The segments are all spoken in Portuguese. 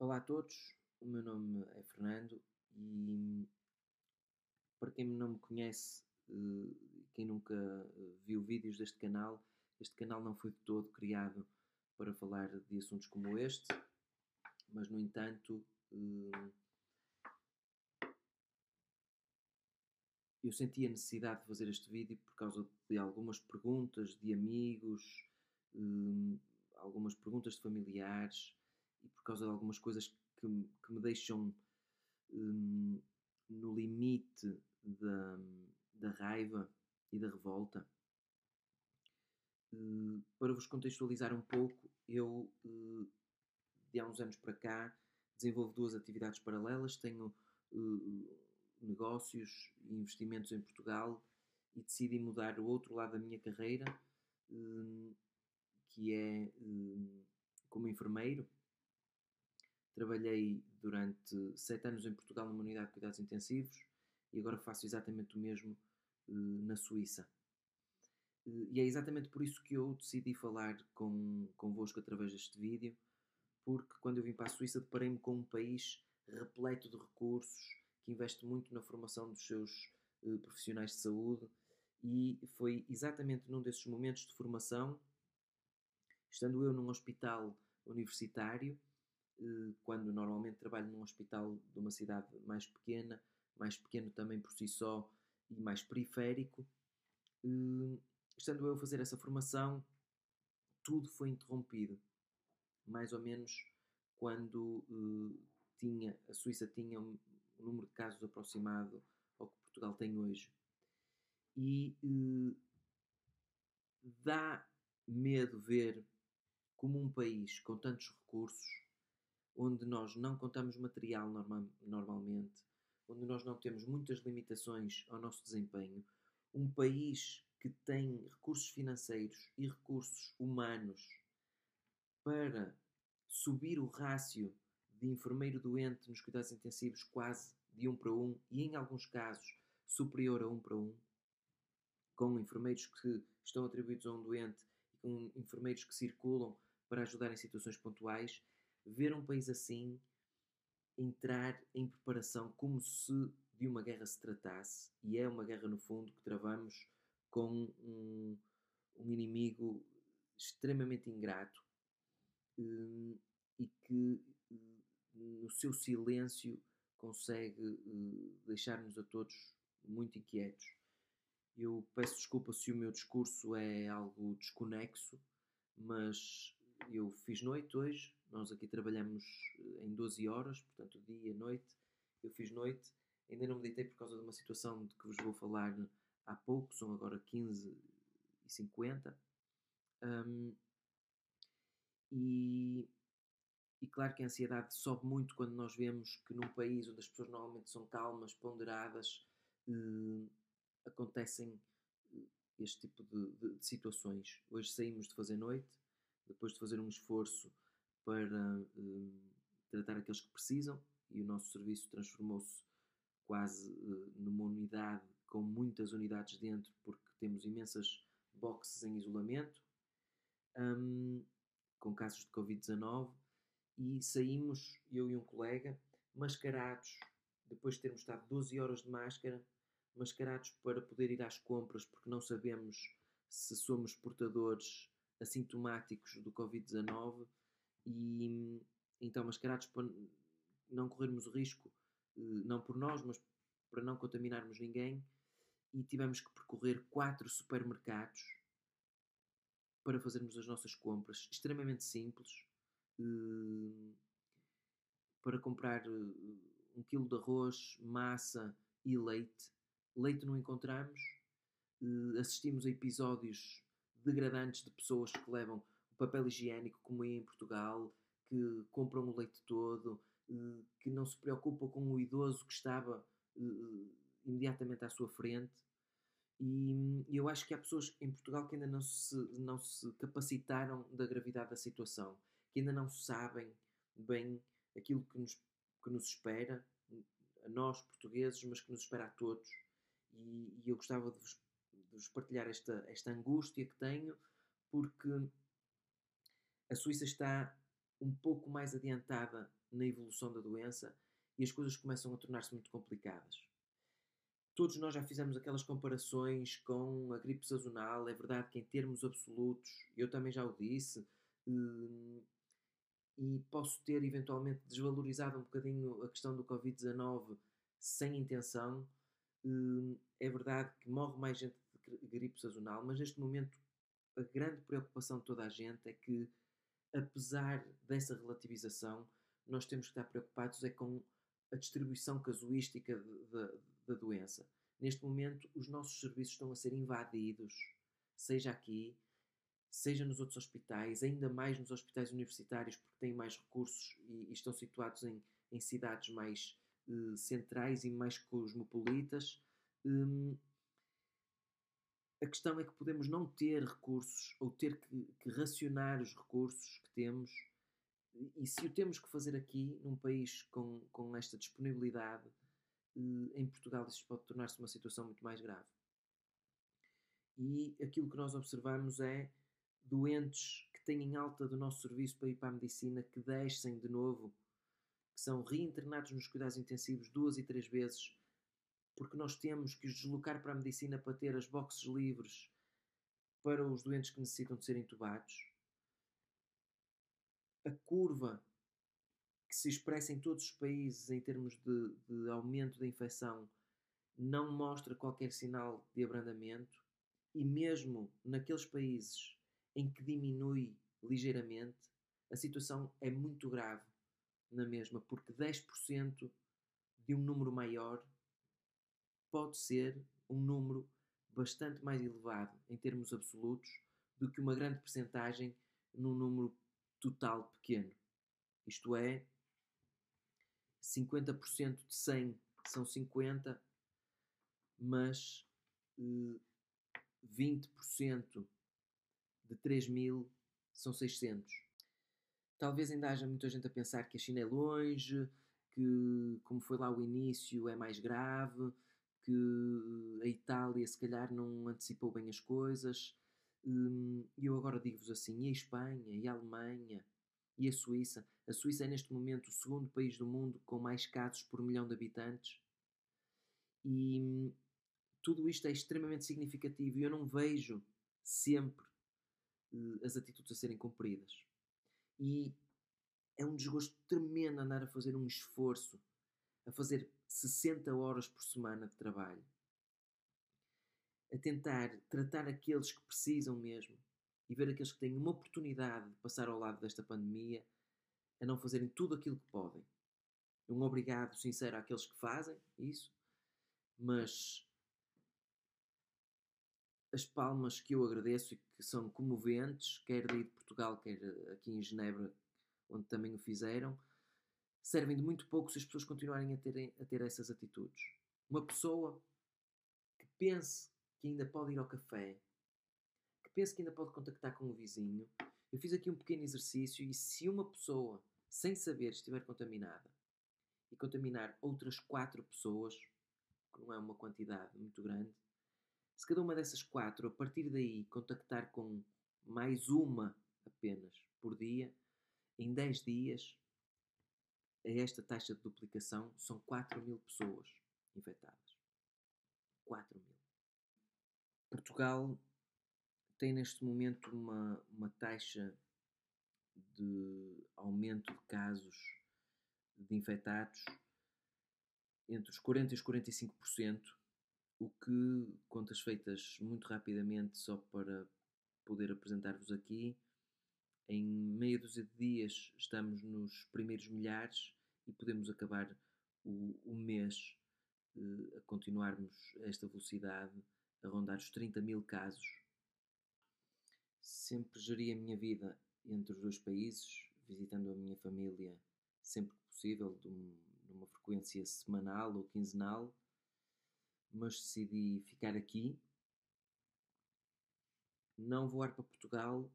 Olá a todos, o meu nome é Fernando e para quem não me conhece, eh, quem nunca eh, viu vídeos deste canal, este canal não foi de todo criado para falar de assuntos como este, mas no entanto eh, eu senti a necessidade de fazer este vídeo por causa de algumas perguntas de amigos, algumas perguntas de familiares e por causa de algumas coisas que, que me deixam um, no limite da, da raiva e da revolta. Uh, para vos contextualizar um pouco, eu uh, de há uns anos para cá desenvolvo duas atividades paralelas. Tenho uh, negócios e investimentos em Portugal e decidi mudar o outro lado da minha carreira, hum, que é hum, como enfermeiro Trabalhei durante sete anos em Portugal numa unidade de cuidados intensivos e agora faço exatamente o mesmo uh, na Suíça. Uh, e é exatamente por isso que eu decidi falar com, convosco através deste vídeo, porque quando eu vim para a Suíça deparei-me com um país repleto de recursos, que investe muito na formação dos seus uh, profissionais de saúde, e foi exatamente num desses momentos de formação, estando eu num hospital universitário, quando normalmente trabalho num hospital de uma cidade mais pequena, mais pequeno também por si só e mais periférico, eh, estando eu a fazer essa formação, tudo foi interrompido. Mais ou menos quando eh, tinha, a Suíça tinha um, número de casos aproximado ao que Portugal tem hoje. E dá medo ver como um país com tantos recursos onde nós não contamos material norma normalmente, onde nós não temos muitas limitações ao nosso desempenho, um país que tem recursos financeiros e recursos humanos para subir o rácio de enfermeiro doente nos cuidados intensivos quase de 1 para 1 e em alguns casos superior a 1 para 1, com enfermeiros que estão atribuídos a um doente e com enfermeiros que circulam para ajudar em situações pontuais, ver um país assim entrar em preparação como se de uma guerra se tratasse, e é uma guerra no fundo que travamos com um, um inimigo extremamente ingrato um, e que no seu silêncio consegue uh, deixar-nos a todos muito inquietos. Eu peço desculpa se o meu discurso é algo desconexo, mas eu fiz noite hoje, nós aqui trabalhamos eh, em 12 horas, portanto dia noite. Eu fiz noite, ainda não meditei por causa de uma situação de que vos vou falar há pouco, são agora 15 e 50. Um, e, e claro que a ansiedade sobe muito quando nós vemos que num país onde as pessoas normalmente são calmas, ponderadas, uh, acontecem eh, este tipo de, de, de, situações. Hoje saímos de fazer noite, depois de fazer um esforço para uh, tratar aqueles que precisam e o nosso serviço transformou-se quase uh, numa unidade com muitas unidades dentro porque temos imensas boxes em isolamento um, com casos de Covid-19 e saímos, eu e um colega, mascarados, depois de termos estado 12 horas de máscara, mascarados para poder ir às compras porque não sabemos se somos portadores assintomáticos do Covid-19 e então mascarados para não corrermos o risco, eh, não por nós, mas para não contaminarmos ninguém, e tivemos que percorrer quatro supermercados para fazermos as nossas compras, extremamente simples, eh, para comprar eh, um quilo de arroz, massa e leite. Leite não encontramos, assistimos a episódios degradantes de pessoas que levam papel higiênico, como é em Portugal, que compram o leite todo, eh, que não se preocupam com o idoso que estava eh, imediatamente à sua frente. E eu acho que há pessoas em Portugal que ainda não se, não se capacitaram da gravidade da situação, que ainda não sabem bem aquilo que nos, que nos espera, a nós portugueses, mas que nos espera a todos. E, e eu gostava de vos vos partilhar esta, esta angústia que tenho, porque a Suíça está um pouco mais adiantada na evolução da doença e as coisas começam a tornar-se muito complicadas. Todos nós já fizemos aquelas comparações com a gripe sazonal. É verdade que, em termos absolutos, eu também já o disse, hum, e posso ter eventualmente desvalorizado um bocadinho a questão do Covid-19 sem intenção. Hum, é verdade que morre mais gente de gripe sazonal, mas neste momento a grande preocupação de toda a gente é que, apesar dessa relativização, nós temos que estar preocupados é com a distribuição casuística da doença. Neste momento, os nossos serviços estão a ser invadidos, seja aqui, seja nos outros hospitais, ainda mais nos hospitais universitários, porque têm mais recursos e, e estão situados em, em cidades mais uh, centrais e mais cosmopolitas. Um, a questão é que podemos não ter recursos ou ter que, que, racionar os recursos que temos. E se o temos que fazer aqui, num país com, com esta disponibilidade, eh, em Portugal isso pode tornar-se uma situação muito mais grave. E aquilo que nós observamos é doentes que têm alta do nosso serviço para ir para a medicina, que descem de novo, que são reinternados nos cuidados intensivos duas e três vezes, porque nós temos que os deslocar para a medicina para ter as boxes livres para os doentes que necessitam de ser intubados. A curva que se expressa em todos os países em termos de, de aumento da infecção não mostra qualquer sinal de abrandamento e mesmo naqueles países em que diminui ligeiramente, a situação é muito grave na mesma, porque 10% de um número maior pode ser um número bastante mais elevado em termos absolutos do que uma grande percentagem num número total pequeno. Isto é, 50% de 100 são 50, mas eh, 20% de 3 mil são 600. Talvez ainda haja muita gente a pensar que a China é longe, que, como foi lá o início, é mais grave, que a Itália se calhar não antecipou bem as coisas. Hum, e eu agora digo-vos assim: e a Espanha, e a Alemanha, e a Suíça. A Suíça é neste momento o segundo país do mundo com mais casos por milhão de habitantes. E hum, tudo isto é extremamente significativo e eu não vejo sempre uh, as atitudes a serem cumpridas. E é um desgosto tremendo andar a fazer um esforço, a fazer 60 horas por semana de trabalho, a tentar tratar aqueles que precisam mesmo, e ver aqueles que têm uma oportunidade de passar ao lado desta pandemia a não fazerem tudo aquilo que podem. Um obrigado sincero àqueles que fazem isso, mas as palmas que eu agradeço e que são comoventes, quer daí de Portugal, quer aqui em Genebra, onde também o fizeram, servem de muito pouco se as pessoas continuarem a, terem, a ter essas atitudes. Uma pessoa que pense que ainda pode ir ao café, pensa que ainda pode contactar com o vizinho. Eu fiz aqui um pequeno exercício e se uma pessoa, sem saber, estiver contaminada e contaminar outras quatro pessoas, que não é uma quantidade muito grande, se cada uma dessas quatro, a partir daí, contactar com mais uma apenas por dia, em 10 dias, a esta taxa de duplicação, são 4 mil pessoas infectadas. 4 mil. Portugal tem neste momento uma, uma taxa de aumento de casos de infectados entre os 40% e os 45%, o que, contas feitas muito rapidamente, só para poder apresentar-vos aqui, em meia dúzia de dias estamos nos primeiros milhares e podemos acabar o, o mês eh, a continuarmos a esta velocidade, a rondar os 30 mil casos. Sempre geri a minha vida entre os dois países, visitando a minha família sempre que possível, de uma frequência semanal ou quinzenal, mas decidi ficar aqui, não voar para Portugal,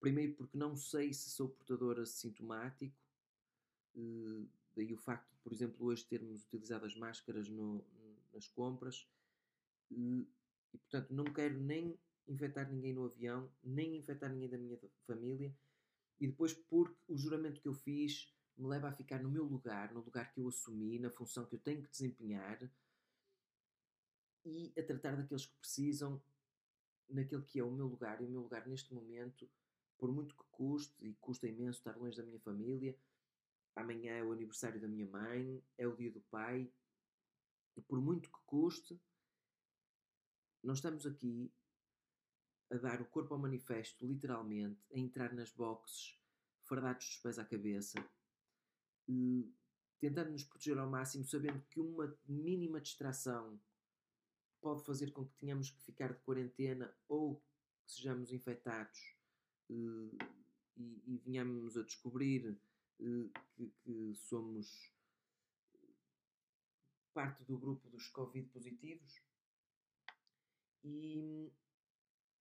primeiro porque não sei se sou portador assintomático, daí o facto de, por exemplo, hoje termos utilizado as máscaras no, nas compras, eh, e portanto não quero nem infectar ninguém no avião, nem infectar ninguém da minha família. E depois porque o juramento que eu fiz me leva a ficar no meu lugar, no lugar que eu assumi, na função que eu tenho que desempenhar e a tratar daqueles que precisam naquele que é o meu lugar. E o meu lugar neste momento, por muito que custe, e custa imenso estar longe da minha família, amanhã é o aniversário da minha mãe, é o dia do pai, e por muito que custe, nós estamos aqui a dar o corpo ao manifesto, literalmente, a entrar nas boxes, fardados dos pés à cabeça, tentando nos proteger ao máximo, sabendo que uma mínima distração pode fazer com que tenhamos que ficar de quarentena ou que sejamos infectados e, e venhamos a descobrir que, que somos parte do grupo dos Covid positivos e,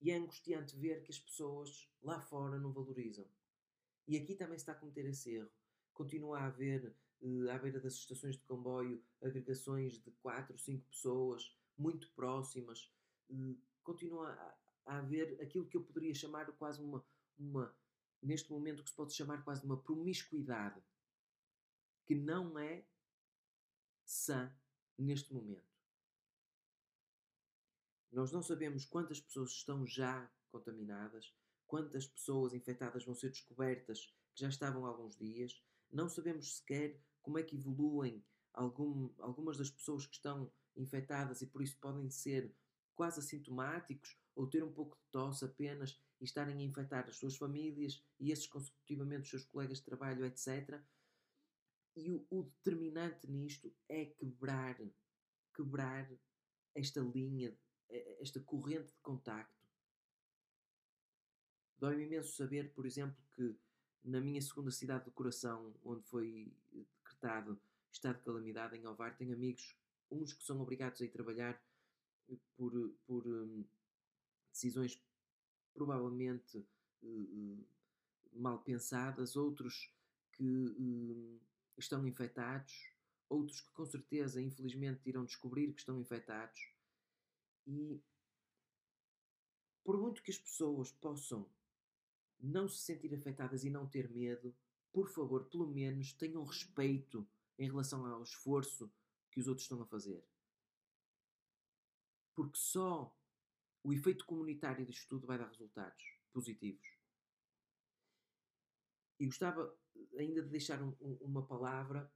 e, é angustiante ver que as pessoas lá fora não valorizam. E aqui também se está a cometer esse erro. Continua a haver, à beira das estações de comboio, agregações de 4, 5 pessoas muito próximas. continua a, a haver aquilo que eu poderia chamar quase uma, uma neste momento, que se pode chamar quase de uma promiscuidade que não é sã neste momento. Nós não sabemos quantas pessoas estão já contaminadas, quantas pessoas infectadas vão ser descobertas que já estavam há alguns dias, não sabemos sequer como é que evoluem algum, algumas das pessoas que estão infectadas e por isso podem ser quase assintomáticos ou ter um pouco de tosse apenas e estarem a infectar as suas famílias e esses consecutivamente os seus colegas de trabalho, etc. E o, o determinante nisto é quebrar, quebrar esta linha, esta corrente de contacto. Dói-me imenso saber, por exemplo, que na minha segunda cidade do coração, onde foi decretado estado de calamidade em Ovar, tenho amigos, uns que são obrigados a ir trabalhar por, por um, decisões provavelmente uh, mal pensadas, outros que uh, estão infectados, outros que com certeza, infelizmente, irão descobrir que estão infectados. E por muito que as pessoas possam não se sentir afetadas e não ter medo, por favor, pelo menos tenham respeito em relação ao esforço que os outros estão a fazer. Porque só o efeito comunitário disto tudo vai dar resultados positivos. E gostava ainda de deixar um, um, uma palavra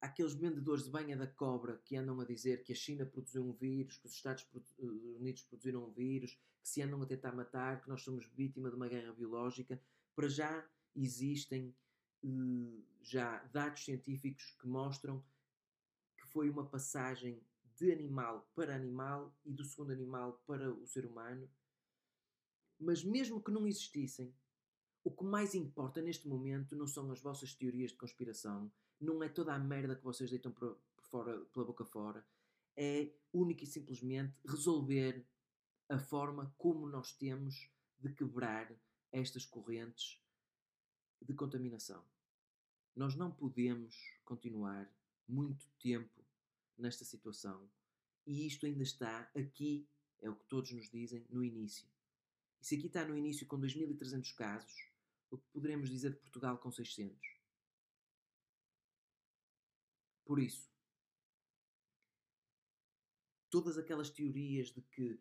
àqueles vendedores de banha da cobra que andam a dizer que a China produziu um vírus, que os Estados eh, Unidos produziram um vírus, que se andam a tentar matar, que nós somos vítima de uma guerra biológica. Para já existem uh, já dados científicos que mostram que foi uma passagem de animal para animal e do segundo animal para o ser humano. Mas mesmo que não existissem, o que mais importa neste momento não são as vossas teorias de conspiração, não é toda a merda que vocês deitam por, fora, pela boca fora, é única e simplesmente resolver a forma como nós temos de quebrar estas correntes de contaminação. Nós não podemos continuar muito tempo nesta situação. E isto ainda está aqui, é o que todos nos dizem, no início. E se aqui está no início com 2.300 casos, o que poderemos dizer de Portugal com 600? Por isso, todas aquelas teorias de que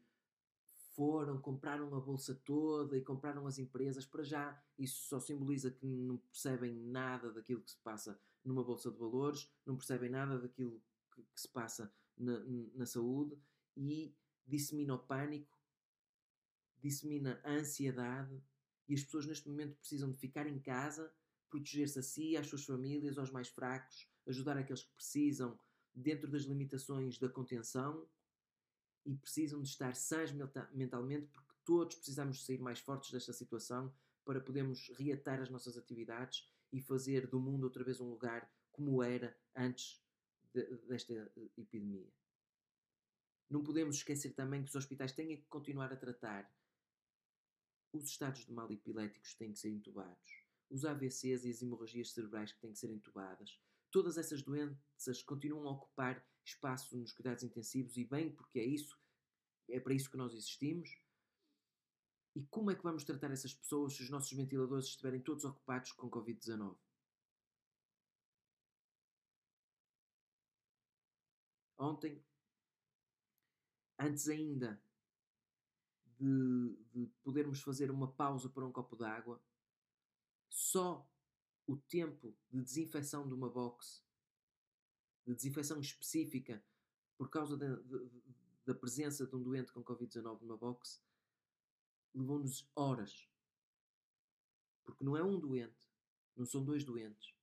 foram, compraram a bolsa toda e compraram as empresas, para já isso só simboliza que não percebem nada daquilo que se passa numa bolsa de valores, não percebem nada daquilo que, que se passa na, na, saúde e dissemina o pânico, dissemina a ansiedade e as pessoas neste momento precisam de ficar em casa, proteger-se a si, às suas famílias, aos mais fracos, ajudar aqueles que precisam dentro das limitações da contenção e precisam de estar sãs mentalmente porque todos precisamos sair mais fortes desta situação para podermos reatar as nossas atividades e fazer do mundo outra vez um lugar como era antes desta eh, epidemia. Não podemos esquecer também que os hospitais têm que continuar a tratar os estados de mal epiléticos têm que ser intubados, os AVCs e as hemorragias cerebrais que têm que ser intubadas. Todas essas doenças continuam a ocupar espaço nos cuidados intensivos e bem porque é isso, é para isso que nós existimos. E como é que vamos tratar essas pessoas se os nossos ventiladores estiverem todos ocupados com Covid-19? Ontem, antes ainda de, de podermos fazer uma pausa para um copo de água, só o tempo de desinfecção de uma box, de desinfecção específica por causa da, da presença de um doente com Covid-19 numa box, levou-nos horas. Porque não é um doente, não são dois doentes.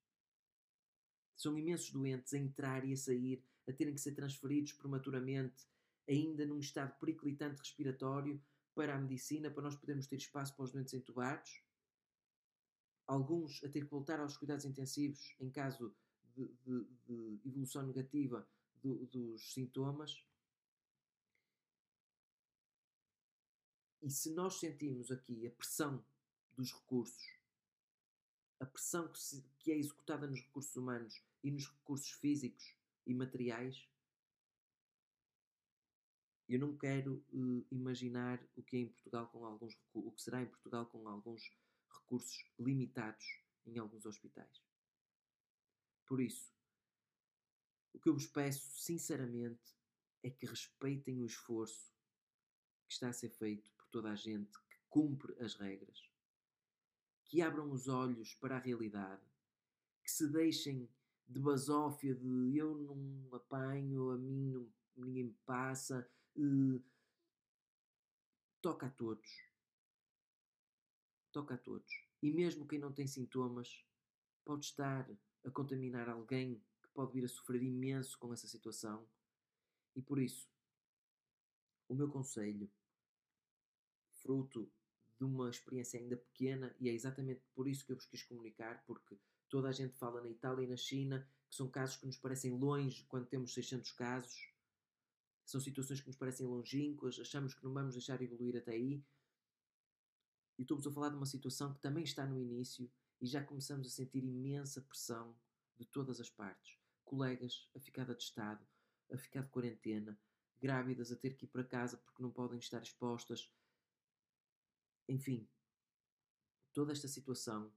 São imensos doentes a entrar e a sair, a terem que ser transferidos prematuramente, ainda num estado periclitante respiratório, para a medicina, para nós podermos ter espaço para os doentes entubados. Alguns a ter que voltar aos cuidados intensivos em caso de, de, de evolução negativa do, dos sintomas. E se nós sentimos aqui a pressão dos recursos, a pressão que, se, que é executada nos recursos humanos e nos recursos físicos e materiais, eu não quero uh, imaginar o que é em Portugal com alguns o que será em Portugal com alguns recursos limitados em alguns hospitais. Por isso, o que eu vos peço sinceramente é que respeitem o esforço que está a ser feito por toda a gente que cumpre as regras, que abram os olhos para a realidade, que se deixem de basófia de eu não apanho, a mim não, ninguém me passa, uh, toca a todos. Toca a todos. E mesmo quem não tem sintomas pode estar a contaminar alguém que pode vir a sofrer imenso com essa situação. E por isso, o meu conselho, fruto de uma experiência ainda pequena, e é exatamente por isso que eu vos quis comunicar, porque toda a gente fala na Itália e na China, que são casos que nos parecem longe quando temos 600 casos, são situações que nos parecem longínquas, achamos que não vamos deixar evoluir até aí. E estou-vos a falar de uma situação que também está no início e já começamos a sentir imensa pressão de todas as partes. Colegas a ficar de atestado, a ficar de quarentena, grávidas a ter que ir para casa porque não podem estar expostas. Enfim, toda esta situação,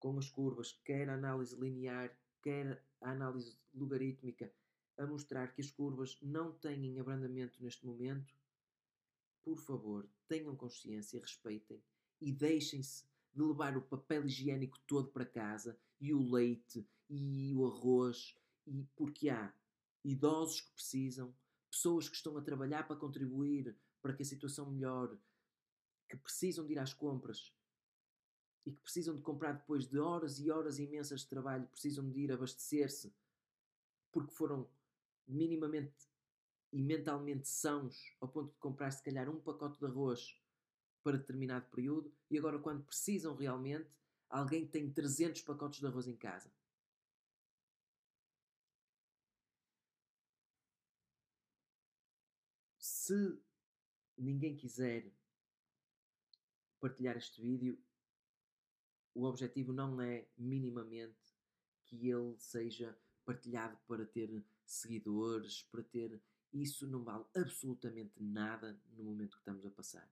com as curvas, quer a análise linear, quer a análise logarítmica, a mostrar que as curvas não têm abrandamento neste momento, por favor, tenham consciência, respeitem e deixem-se de levar o papel higiênico todo para casa e o leite e o arroz, e porque há idosos que precisam, pessoas que estão a trabalhar para contribuir para que a situação melhore, que precisam de ir às compras e que precisam de comprar depois de horas e horas imensas de trabalho, precisam de ir abastecer-se porque foram minimamente e mentalmente sãos ao ponto de comprar se calhar um pacote de arroz para determinado período e agora quando precisam realmente alguém tem 300 pacotes de arroz em casa. Se ninguém quiser partilhar este vídeo, o objetivo não é minimamente que ele seja partilhado para ter seguidores, para ter. Isso não vale absolutamente nada no momento que estamos a passar.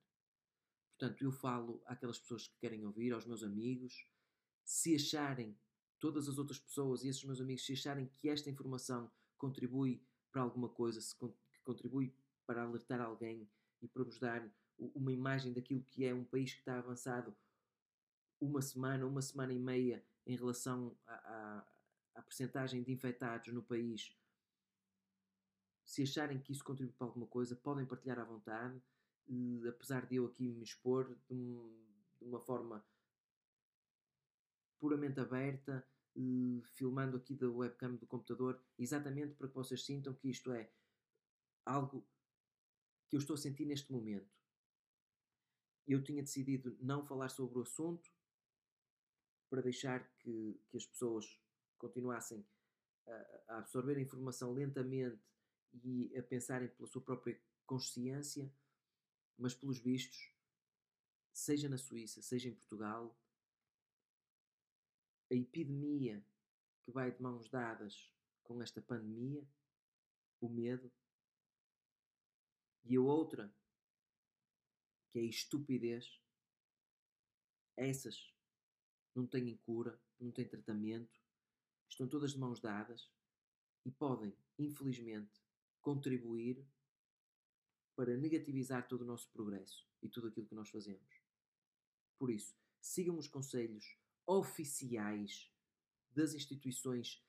Portanto, eu falo àquelas pessoas que querem ouvir, aos meus amigos, se acharem, todas as outras pessoas e esses meus amigos, se acharem que esta informação contribui para alguma coisa, se contribui para alertar alguém e para vos dar uma imagem daquilo que é um país que está avançado uma semana, uma semana e meia em relação à, percentagem de infectados no país se acharem que isso contribui para alguma coisa, podem partilhar à vontade, uh, apesar de eu aqui me expor de, um, de uma forma puramente aberta, uh, filmando aqui da webcam do computador, exatamente para que vocês sintam que isto é algo que eu estou a sentir neste momento. Eu tinha decidido não falar sobre o assunto para deixar que, que as pessoas continuassem a, a absorver a informação lentamente e a pensarem pela sua própria consciência, mas pelos vistos, seja na Suíça, seja em Portugal, a epidemia que vai de mãos dadas com esta pandemia, o medo, e a outra que é a estupidez, essas não têm cura, não têm tratamento, estão todas de mãos dadas e podem, infelizmente, contribuir para negativizar todo o nosso progresso e tudo aquilo que nós fazemos. Por isso, sigam os conselhos oficiais das instituições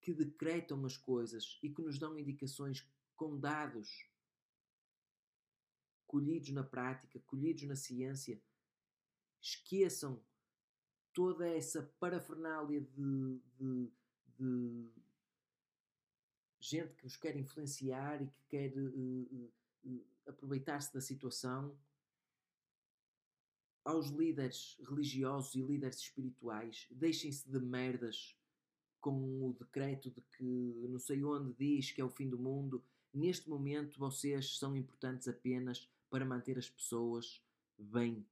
que decretam as coisas e que nos dão indicações com dados colhidos na prática, colhidos na ciência. Esqueçam toda essa parafernália de, de, de gente que vos quer influenciar e que quer uh, uh, aproveitar-se da situação. Aos líderes religiosos e líderes espirituais, deixem-se de merdas com o decreto de que não sei onde diz que é o fim do mundo. Neste momento, vocês são importantes apenas para manter as pessoas bem,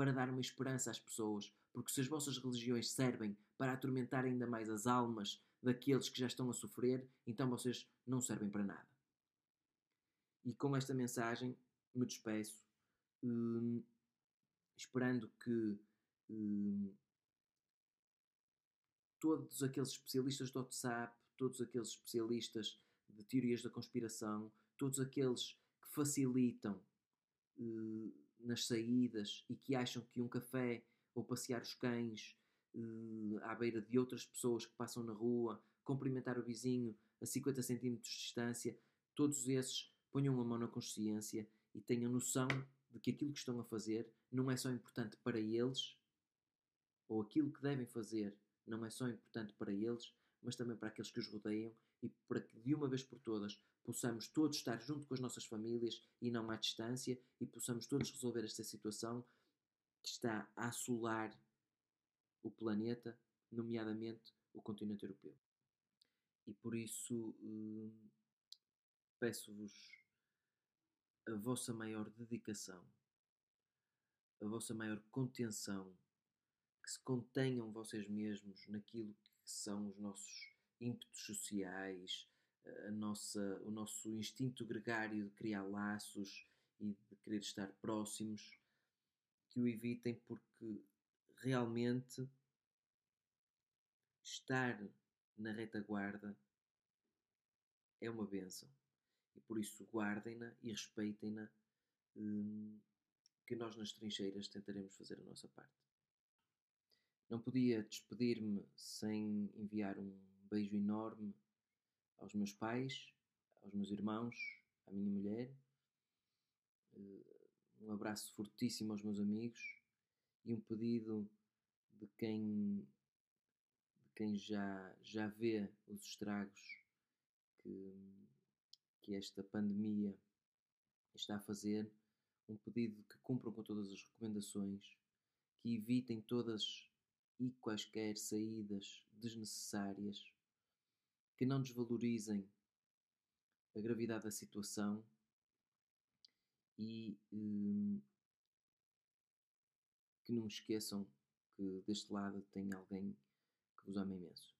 para dar uma esperança às pessoas, porque se as vossas religiões servem para atormentar ainda mais as almas daqueles que já estão a sofrer, então vocês não servem para nada. E com esta mensagem me despeço, hum, esperando que hum, todos aqueles especialistas do WhatsApp, todos aqueles especialistas de teorias da conspiração, todos aqueles que facilitam uh, nas saídas e que acham que um café ou passear os cães uh, à beira de outras pessoas que passam na rua, cumprimentar o vizinho a 50 centímetros de distância, todos esses ponham a mão na consciência e tenham noção de que aquilo que estão a fazer não é só importante para eles, ou aquilo que devem fazer não é só importante para eles, mas também para aqueles que os rodeiam e para que de uma vez por todas possamos todos estar junto com as nossas famílias e não à distância e possamos todos resolver esta situação que está a assolar o planeta, nomeadamente o continente europeu. E por isso hum, peço-vos a vossa maior dedicação, a vossa maior contenção que se contenham vocês mesmos naquilo que são os nossos ímpetos sociais, a nossa, o nosso instinto gregário de criar laços e de querer estar próximos, que o evitem porque realmente estar na retaguarda é uma benção. E por isso guardem-na e respeitem-na, hum, que nós nas trincheiras tentaremos fazer a nossa parte. Não podia despedir-me sem enviar um beijo enorme aos meus pais, aos meus irmãos, à minha mulher. Eh, um abraço fortíssimo aos meus amigos e um pedido de quem, de quem já, já vê os estragos que, que esta pandemia está a fazer. Um pedido que cumpram com todas as recomendações, que evitem todas e quaisquer saídas desnecessárias que não desvalorizem a gravidade da situação e hum, que não esqueçam que deste lado tem alguém que vos ama imenso.